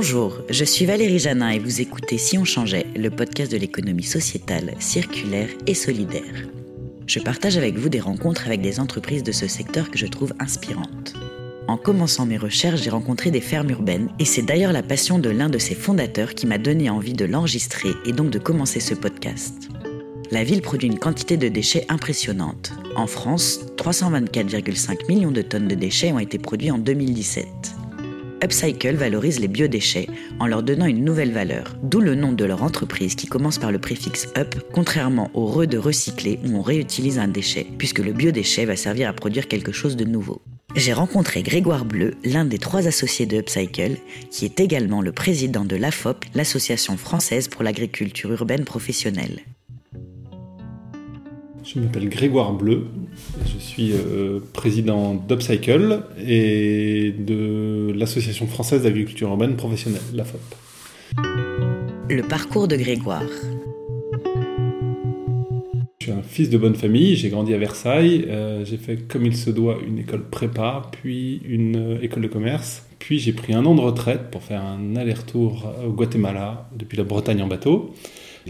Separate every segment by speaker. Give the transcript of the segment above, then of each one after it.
Speaker 1: Bonjour, je suis Valérie Janin et vous écoutez Si on changeait, le podcast de l'économie sociétale, circulaire et solidaire. Je partage avec vous des rencontres avec des entreprises de ce secteur que je trouve inspirantes. En commençant mes recherches, j'ai rencontré des fermes urbaines et c'est d'ailleurs la passion de l'un de ses fondateurs qui m'a donné envie de l'enregistrer et donc de commencer ce podcast. La ville produit une quantité de déchets impressionnante. En France, 324,5 millions de tonnes de déchets ont été produits en 2017. Upcycle valorise les biodéchets en leur donnant une nouvelle valeur, d'où le nom de leur entreprise qui commence par le préfixe up, contrairement au re de recycler où on réutilise un déchet, puisque le biodéchet va servir à produire quelque chose de nouveau. J'ai rencontré Grégoire Bleu, l'un des trois associés de Upcycle, qui est également le président de l'AFOP, l'Association française pour l'agriculture urbaine professionnelle.
Speaker 2: Je m'appelle Grégoire Bleu, je suis euh, président d'Upcycle et de l'Association française d'agriculture urbaine professionnelle, la FOP.
Speaker 1: Le parcours de Grégoire.
Speaker 2: Je suis un fils de bonne famille, j'ai grandi à Versailles, euh, j'ai fait comme il se doit une école prépa, puis une euh, école de commerce, puis j'ai pris un an de retraite pour faire un aller-retour au Guatemala depuis la Bretagne en bateau.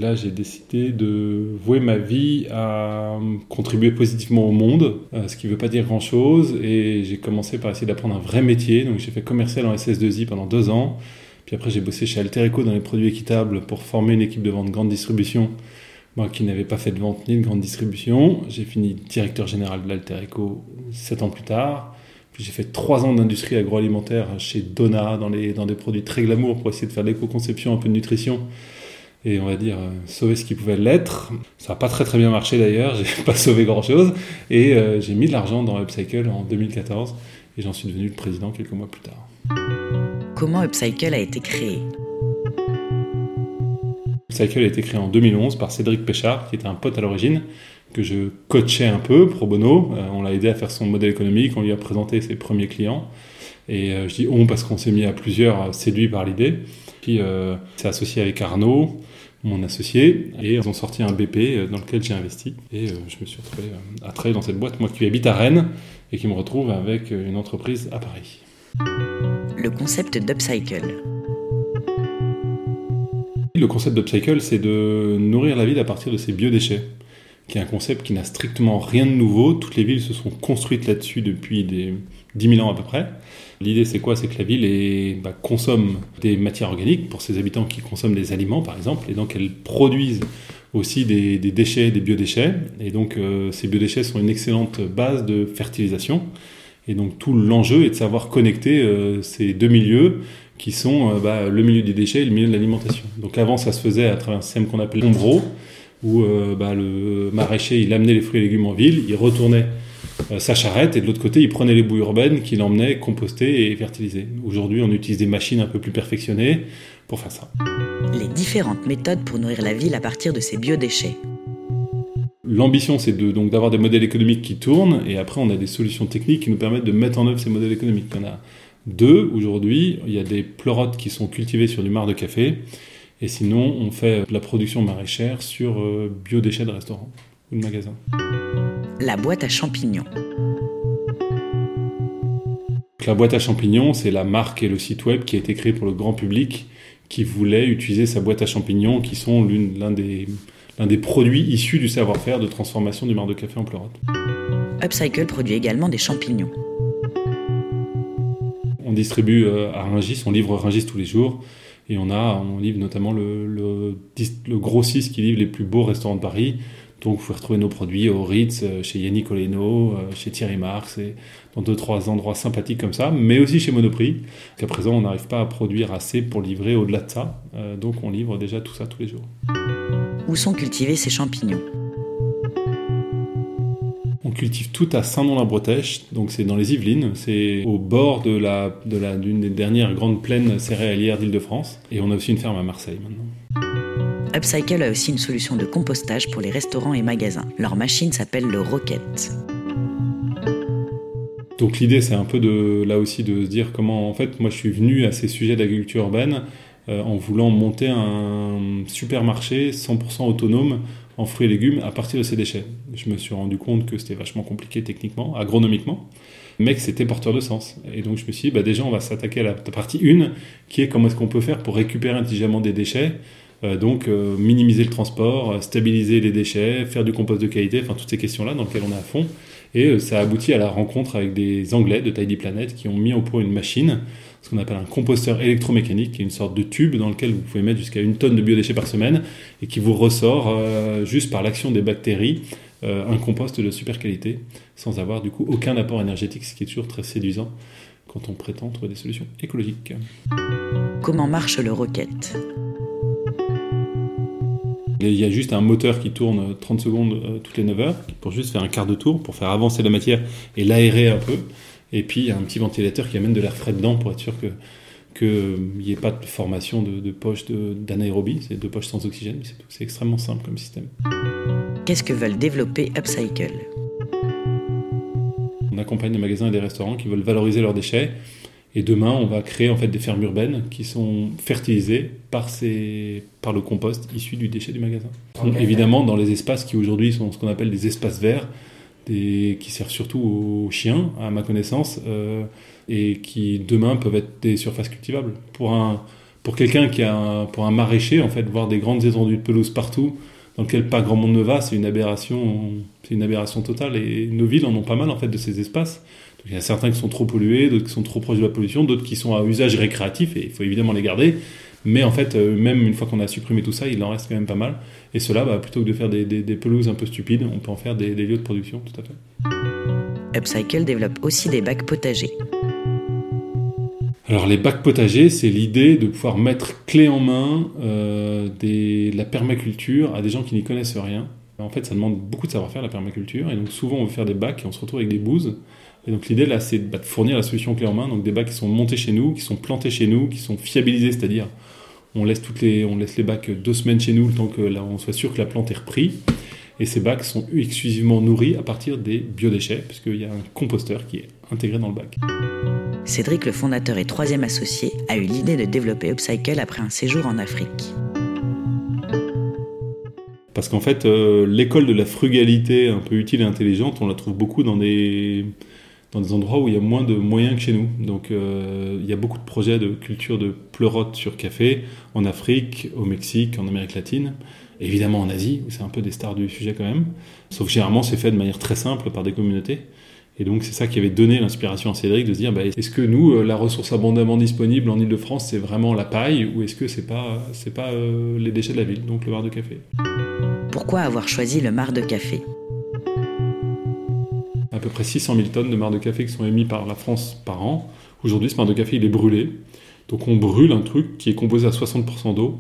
Speaker 2: Là, j'ai décidé de vouer ma vie à contribuer positivement au monde, euh, ce qui ne veut pas dire grand-chose. Et j'ai commencé par essayer d'apprendre un vrai métier. Donc, j'ai fait commercial en SS2I pendant deux ans. Puis après, j'ai bossé chez Alterico dans les produits équitables pour former une équipe de vente grande distribution, moi qui n'avais pas fait de vente ni de grande distribution. J'ai fini directeur général de l'Alterico sept ans plus tard. Puis j'ai fait trois ans d'industrie agroalimentaire chez Donna dans, dans des produits très glamour pour essayer de faire de l'éco-conception, un peu de nutrition et on va dire euh, sauver ce qui pouvait l'être. Ça n'a pas très très bien marché d'ailleurs, j'ai pas sauvé grand chose et euh, j'ai mis de l'argent dans Upcycle en 2014 et j'en suis devenu le président quelques mois plus tard.
Speaker 1: Comment Upcycle a été créé?
Speaker 2: Upcycle a été créé en 2011 par Cédric Péchard qui était un pote à l'origine que je coachais un peu pro bono. Euh, on l'a aidé à faire son modèle économique, on lui a présenté ses premiers clients. Et je dis on parce qu'on s'est mis à plusieurs séduits par l'idée. Puis s'est associé avec Arnaud, mon associé, et ils ont sorti un BP euh, dans lequel j'ai investi. Et euh, je me suis retrouvé euh, à travailler dans cette boîte, moi qui habite à Rennes et qui me retrouve avec une entreprise à Paris.
Speaker 1: Le concept d'upcycle.
Speaker 2: Le concept d'upcycle, c'est de nourrir la ville à partir de ses biodéchets, qui est un concept qui n'a strictement rien de nouveau. Toutes les villes se sont construites là-dessus depuis des 10 000 ans à peu près. L'idée, c'est quoi? C'est que la ville bah, consomme des matières organiques pour ses habitants qui consomment des aliments, par exemple, et donc elle produisent aussi des, déchets, des biodéchets. Et donc, euh, ces biodéchets sont une excellente base de fertilisation. Et donc, tout l'enjeu est de savoir connecter euh, ces deux milieux qui sont euh, bah, le milieu des déchets et le milieu de l'alimentation. Donc, avant, ça se faisait à travers un système qu'on appelle l'ombro, où bah, le maraîcher, il amenait les fruits et légumes en ville, il retournait euh, sa charrette et de l'autre côté il prenait les boues urbaines qu'il emmenait composter et fertiliser. Aujourd'hui on utilise des machines un peu plus perfectionnées pour faire ça.
Speaker 1: Les différentes méthodes pour nourrir la ville à partir de ces biodéchets.
Speaker 2: L'ambition, c'est de, donc d'avoir des modèles économiques qui tournent, et après, on a des solutions techniques qui nous permettent de mettre en œuvre ces modèles économiques. Il y en a deux aujourd'hui. Il y a des pleurotes qui sont cultivées sur du marc de café, et sinon, on fait de la production maraîchère sur euh, biodéchets de restaurants ou de magasins
Speaker 1: la boîte à champignons.
Speaker 2: La boîte à champignons, c'est la marque et le site web qui a été créé pour le grand public qui voulait utiliser sa boîte à champignons, qui sont l'un des, des produits issus du savoir-faire de transformation du marc de café en pleurote.
Speaker 1: Upcycle produit également des champignons.
Speaker 2: On distribue euh, à Rungis, on livre Rungis tous les jours. Et on a, on livre notamment le, le, le grossiste qui livre les plus beaux restaurants de Paris. Donc vous pouvez retrouver nos produits au Ritz, euh, chez Yannick Oleno, euh, chez Thierry Marx et dans deux trois endroits sympathiques comme ça, mais aussi chez Monoprix. Qu'à présent on n'arrive pas à produire assez pour livrer au-delà de ça, euh, donc on livre déjà tout ça tous les jours.
Speaker 1: Où sont cultivés ces champignons?
Speaker 2: on cultive tout à Saint-Nom-la-Bretèche, donc c'est dans les Yvelines, c'est au bord de la, de la, d'une des dernières grandes plaines céréalières d'Île-de-France, et on a aussi une ferme à Marseille maintenant.
Speaker 1: Upcycle a aussi une solution de compostage pour les restaurants et magasins. Leur machine s'appelle le Rocket.
Speaker 2: Donc l'idée c'est un peu de là aussi de se dire comment en fait moi je suis venu à ces sujets d'agriculture urbaine euh, en voulant monter un supermarché 100% autonome en fruits et légumes à partir de ces déchets. Je me suis rendu compte que c'était vachement compliqué techniquement, agronomiquement. mais que c'était porteur de sens. Et donc je me suis dit, bah, déjà on va s'attaquer à la partie 1, qui est comment est-ce qu'on peut faire pour récupérer intelligemment des déchets, euh, donc euh, minimiser le transport, euh, stabiliser les déchets, faire du compost de qualité, enfin toutes ces questions-là dans lesquelles on est à fond. Et ça a abouti à la rencontre avec des Anglais de Tidy Planet qui ont mis au point une machine, ce qu'on appelle un composteur électromécanique, qui est une sorte de tube dans lequel vous pouvez mettre jusqu'à une tonne de biodéchets par semaine et qui vous ressort juste par l'action des bactéries un compost de super qualité sans avoir du coup aucun apport énergétique, ce qui est toujours très séduisant quand on prétend trouver des solutions écologiques.
Speaker 1: Comment marche le Rocket
Speaker 2: il y a juste un moteur qui tourne 30 secondes euh, toutes les 9 heures pour juste faire un quart de tour, pour faire avancer la matière et l'aérer un peu. Et puis il y a un petit ventilateur qui amène de l'air frais dedans pour être sûr que qu'il n'y ait pas de formation de, de poches d'anaérobie, c'est deux poches sans oxygène, c'est extrêmement simple comme système.
Speaker 1: Qu'est-ce que veulent développer Upcycle?
Speaker 2: On accompagne des magasins et des restaurants qui veulent valoriser leurs déchets. Et demain, on va créer en fait des fermes urbaines qui sont fertilisées par, ces, par le compost issu du déchet du magasin. Évidemment, dans les espaces qui aujourd'hui sont ce qu'on appelle des espaces verts, des, qui servent surtout aux chiens, à ma connaissance, euh, et qui demain peuvent être des surfaces cultivables. Pour un, pour quelqu'un qui a pour un maraîcher, en fait, voir des grandes étendues de pelouse partout, dans lesquelles pas grand monde ne va, c'est une aberration, c'est une aberration totale. Et nos villes en ont pas mal en fait de ces espaces il y a certains qui sont trop pollués, d'autres qui sont trop proches de la pollution, d'autres qui sont à usage récréatif, et il faut évidemment les garder. Mais en fait, euh, même une fois qu'on a supprimé tout ça, il en reste quand même pas mal. Et cela, bah, plutôt que de faire des, pelouses un peu stupides, on peut en faire des, lieux de production, tout à fait.
Speaker 1: Upcycle développe aussi des bacs potagers.
Speaker 2: Alors les bacs potagers, c'est l'idée de pouvoir mettre clé en main euh, de la permaculture à des gens qui n'y connaissent rien. En fait, ça demande beaucoup de savoir-faire la permaculture, et donc souvent on veut faire des bacs et on se retrouve avec des bouses. Et donc l'idée là, c'est bah, de fournir la solution clé en main, donc des bacs qui sont montés chez nous, qui sont plantés chez nous, qui sont fiabilisés, c'est-à-dire on laisse toutes les, on laisse les bacs deux semaines chez nous, le temps que là, on soit sûr que la plante est reprise. Et ces bacs sont exclusivement nourris à partir des biodéchets, puisqu'il y a un composteur qui est intégré dans le bac.
Speaker 1: Cédric, le fondateur et troisième associé, a eu l'idée de développer Upcycle après un séjour en Afrique.
Speaker 2: Parce qu'en fait, euh, l'école de la frugalité un peu utile et intelligente, on la trouve beaucoup dans des, dans des endroits où il y a moins de moyens que chez nous. Donc euh, il y a beaucoup de projets de culture de pleurote sur café en Afrique, au Mexique, en Amérique latine, évidemment en Asie, où c'est un peu des stars du sujet quand même. Sauf généralement c'est fait de manière très simple par des communautés. Et donc c'est ça qui avait donné l'inspiration à Cédric de se dire bah, est-ce que nous, euh, la ressource abondamment disponible en Ile-de-France, c'est vraiment la paille ou est-ce que c'est pas, c'est pas euh, les déchets de la ville, donc le mar de café?
Speaker 1: Pourquoi avoir choisi le mar de café?
Speaker 2: À peu près 600 000 tonnes de marc de café qui sont émis par la France par an. Aujourd'hui, ce marc de café, il est brûlé. Donc on brûle un truc qui est composé à 60% d'eau.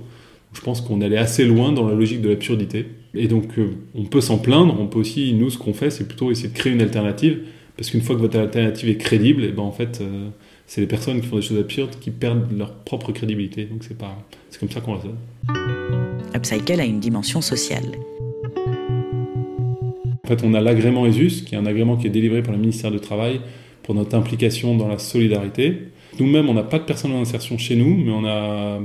Speaker 2: Je pense qu'on allait assez loin dans la logique de l'absurdité. Et donc euh, on peut s'en plaindre, on peut aussi, nous, ce qu'on fait, c'est plutôt essayer de créer une alternative. Parce qu'une fois que votre alternative est crédible, eh ben en fait, euh, c'est les personnes qui font des choses absurdes qui perdent leur propre crédibilité. Donc c'est pas, c'est comme ça qu'on raisonne.
Speaker 1: Upcycle a une dimension sociale.
Speaker 2: En fait, on a l'agrément ESUS, qui est un agrément qui est délivré par le ministère du Travail pour notre implication dans la solidarité. Nous-mêmes, on n'a pas de personnes en insertion chez nous, mais on a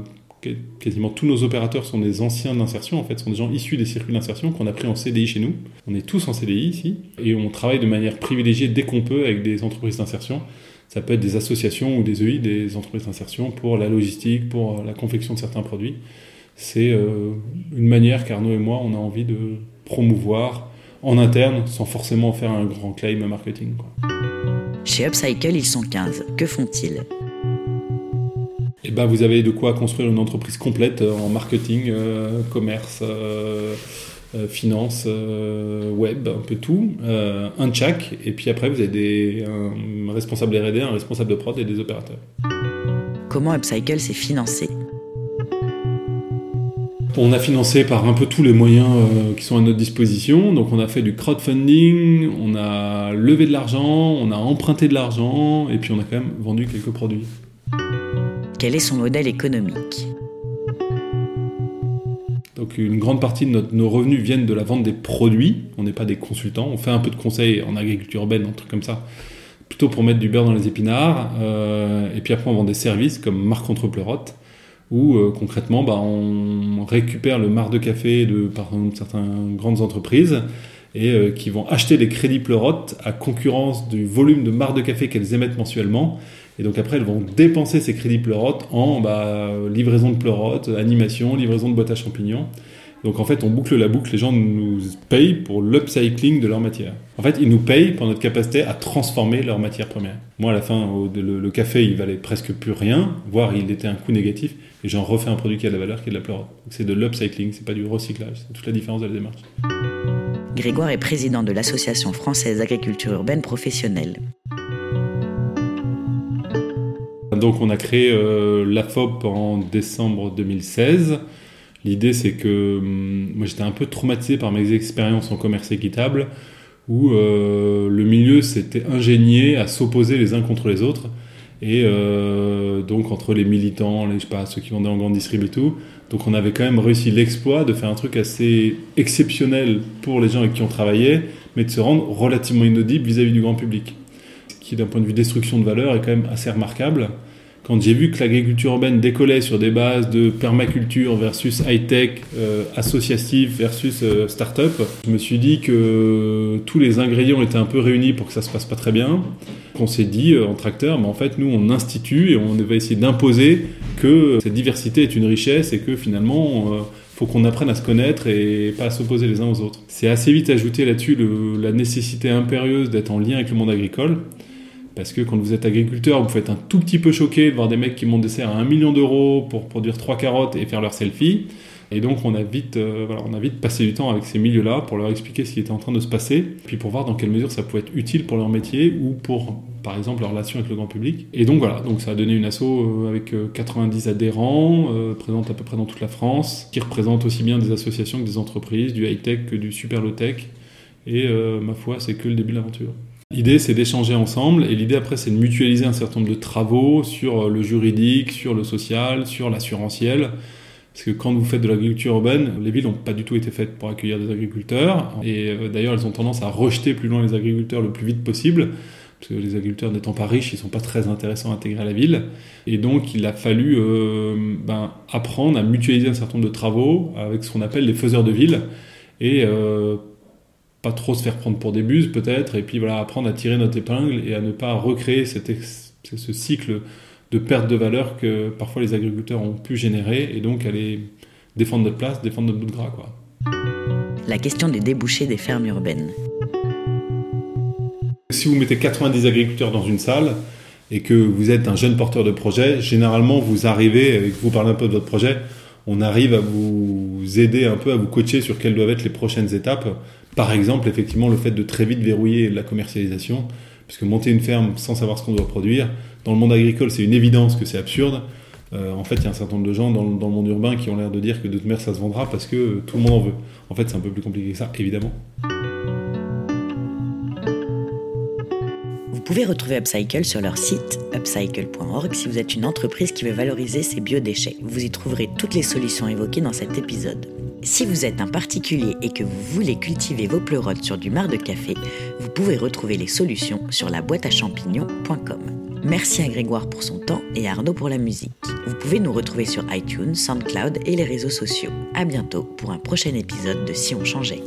Speaker 2: quasiment tous nos opérateurs sont des anciens d'insertion, en fait, sont des gens issus des circuits d'insertion qu'on a pris en CDI chez nous. On est tous en CDI ici, et on travaille de manière privilégiée dès qu'on peut avec des entreprises d'insertion. Ça peut être des associations ou des EI, des entreprises d'insertion pour la logistique, pour la confection de certains produits. C'est euh, une manière qu'Arnaud et moi, on a envie de promouvoir en interne sans forcément faire un grand claim marketing.
Speaker 1: Chez Upcycle, ils sont 15. Que font-ils?
Speaker 2: Eh ben, vous avez de quoi construire une entreprise complète euh, en marketing, euh, commerce, euh, finance, web, un peu tout, un de chaque, et puis après vous avez des, un responsable R&D, un responsable de prod et des opérateurs.
Speaker 1: Comment Upcycle s'est financé?
Speaker 2: On a financé par un peu tous les moyens euh, qui sont à notre disposition. Donc on a fait du crowdfunding, on a levé de l'argent, on a emprunté de l'argent et puis on a quand même vendu quelques produits.
Speaker 1: Quel est son modèle économique?
Speaker 2: Donc une grande partie de nos revenus viennent de la vente des produits. On n'est pas des consultants. On fait un peu de conseils en agriculture urbaine, un truc comme ça, plutôt pour mettre du beurre dans les épinards. Euh, et puis après, on vend des services comme Marc contre Pleurote où euh, concrètement bah, on récupère le marc de café de par certaines grandes entreprises et qui vont acheter les crédits pleurotes à concurrence du volume de marre de café qu'elles émettent mensuellement. Et donc après, elles vont dépenser ces crédits pleurotes en bah, livraison de pleurotes, animation, livraison de boîtes à champignons. Donc en fait, on boucle la boucle, les gens nous payent pour l'upcycling de leur matière. En fait, ils nous payent pour notre capacité à transformer leur matière première. Moi, à la fin, le, café, il valait presque plus rien, voire il était un coût négatif, et j'en refais un produit qui a de la valeur, qui est de la pleurote. c'est de l'upcycling, c'est pas du recyclage, c'est toute la différence de la démarche.
Speaker 1: Grégoire est président de l'Association française d'agriculture urbaine professionnelle.
Speaker 2: Donc on a créé euh, la FOP en décembre 2016. L'idée, c'est que hum, moi, j'étais un peu traumatisé par mes expériences en commerce équitable, où euh, le milieu s'était ingénié à s'opposer les uns contre les autres. Et euh, donc, entre les militants, les, je sais pas, ceux qui vendaient en grande distrib et tout. Donc, on avait quand même réussi l'exploit de faire un truc assez exceptionnel pour les gens avec qui on travaillait, mais de se rendre relativement inaudible vis-à-vis -vis du grand public. Qui, d'un point de vue destruction de valeur, est quand même assez remarquable quand j'ai vu que l'agriculture urbaine décollait sur des bases de permaculture versus high-tech, euh, associatif versus euh, start-up, je me suis dit que tous les ingrédients étaient un peu réunis pour que ça se passe pas très bien. On s'est dit euh, en tracteur, mais en fait nous on institue et on va essayer d'imposer que cette diversité est une richesse et que finalement il faut qu'on apprenne à se connaître et pas à s'opposer les uns aux autres. C'est assez vite ajouté là-dessus la nécessité impérieuse d'être en lien avec le monde agricole. Parce que quand vous êtes agriculteur, vous faites un tout petit peu choqué de voir des mecs qui montent des serres à 1 million d'euros pour produire 3 carottes et faire leur selfie. Et donc on a vite, euh, on a vite passé du temps avec ces milieux-là pour leur expliquer ce qui était en train de se passer, puis pour voir dans quelle mesure ça pouvait être utile pour leur métier ou pour, par exemple, leur relation avec le grand public. Et donc voilà, donc ça a donné une asso euh, avec 90 euh, adhérents, présente à peu près dans toute la France, qui représente aussi bien des associations que des entreprises, du high-tech que du super low-tech. Et ma foi, c'est que le début de l'aventure. L'idée, c'est d'échanger ensemble, et l'idée après, c'est de mutualiser un certain nombre de travaux sur le juridique, sur le social, sur l'assurantiel. Parce que quand vous faites de l'agriculture urbaine, les villes n'ont pas du tout été faites pour accueillir des agriculteurs. Et euh, d'ailleurs, elles ont tendance à rejeter plus loin les agriculteurs le plus vite possible. Parce que les agriculteurs n'étant pas riches, ils ne sont pas très intéressants à intégrer à la ville. Et donc, il a fallu euh, ben, apprendre à mutualiser un certain nombre de travaux avec ce qu'on appelle les faiseurs de ville. Et euh, pas trop se faire prendre pour des buses peut-être, et puis voilà, apprendre à tirer notre épingle et à ne pas recréer cet ce cycle de perte de valeur que parfois les agriculteurs ont pu générer, et donc aller défendre notre place, défendre notre bout de gras. Quoi.
Speaker 1: La question des débouchés des fermes urbaines.
Speaker 2: Si vous mettez 90 agriculteurs dans une salle, et que vous êtes un jeune porteur de projet, généralement vous arrivez, et que vous parlez un peu de votre projet, on arrive à vous aider un peu, à vous coacher sur quelles doivent être les prochaines étapes par exemple, effectivement, le fait de très vite verrouiller la commercialisation, puisque monter une ferme sans savoir ce qu'on doit produire, dans le monde agricole, c'est une évidence que c'est absurde. Euh, en fait, il y a un certain nombre de gens dans, le monde urbain qui ont l'air de dire que de toute ça se vendra parce que tout le monde en veut. En fait, c'est un peu plus compliqué que ça, évidemment.
Speaker 1: Vous pouvez retrouver Upcycle sur leur site upcycle.org si vous êtes une entreprise qui veut valoriser ses biodéchets. Vous y trouverez toutes les solutions évoquées dans cet épisode. Si vous êtes un particulier et que vous voulez cultiver vos pleurotes sur du marc de café, vous pouvez retrouver les solutions sur la boîte à champignons.com. Merci à Grégoire pour son temps et à Arnaud pour la musique. Vous pouvez nous retrouver sur iTunes, SoundCloud et les réseaux sociaux. À bientôt pour un prochain épisode de Si on changeait.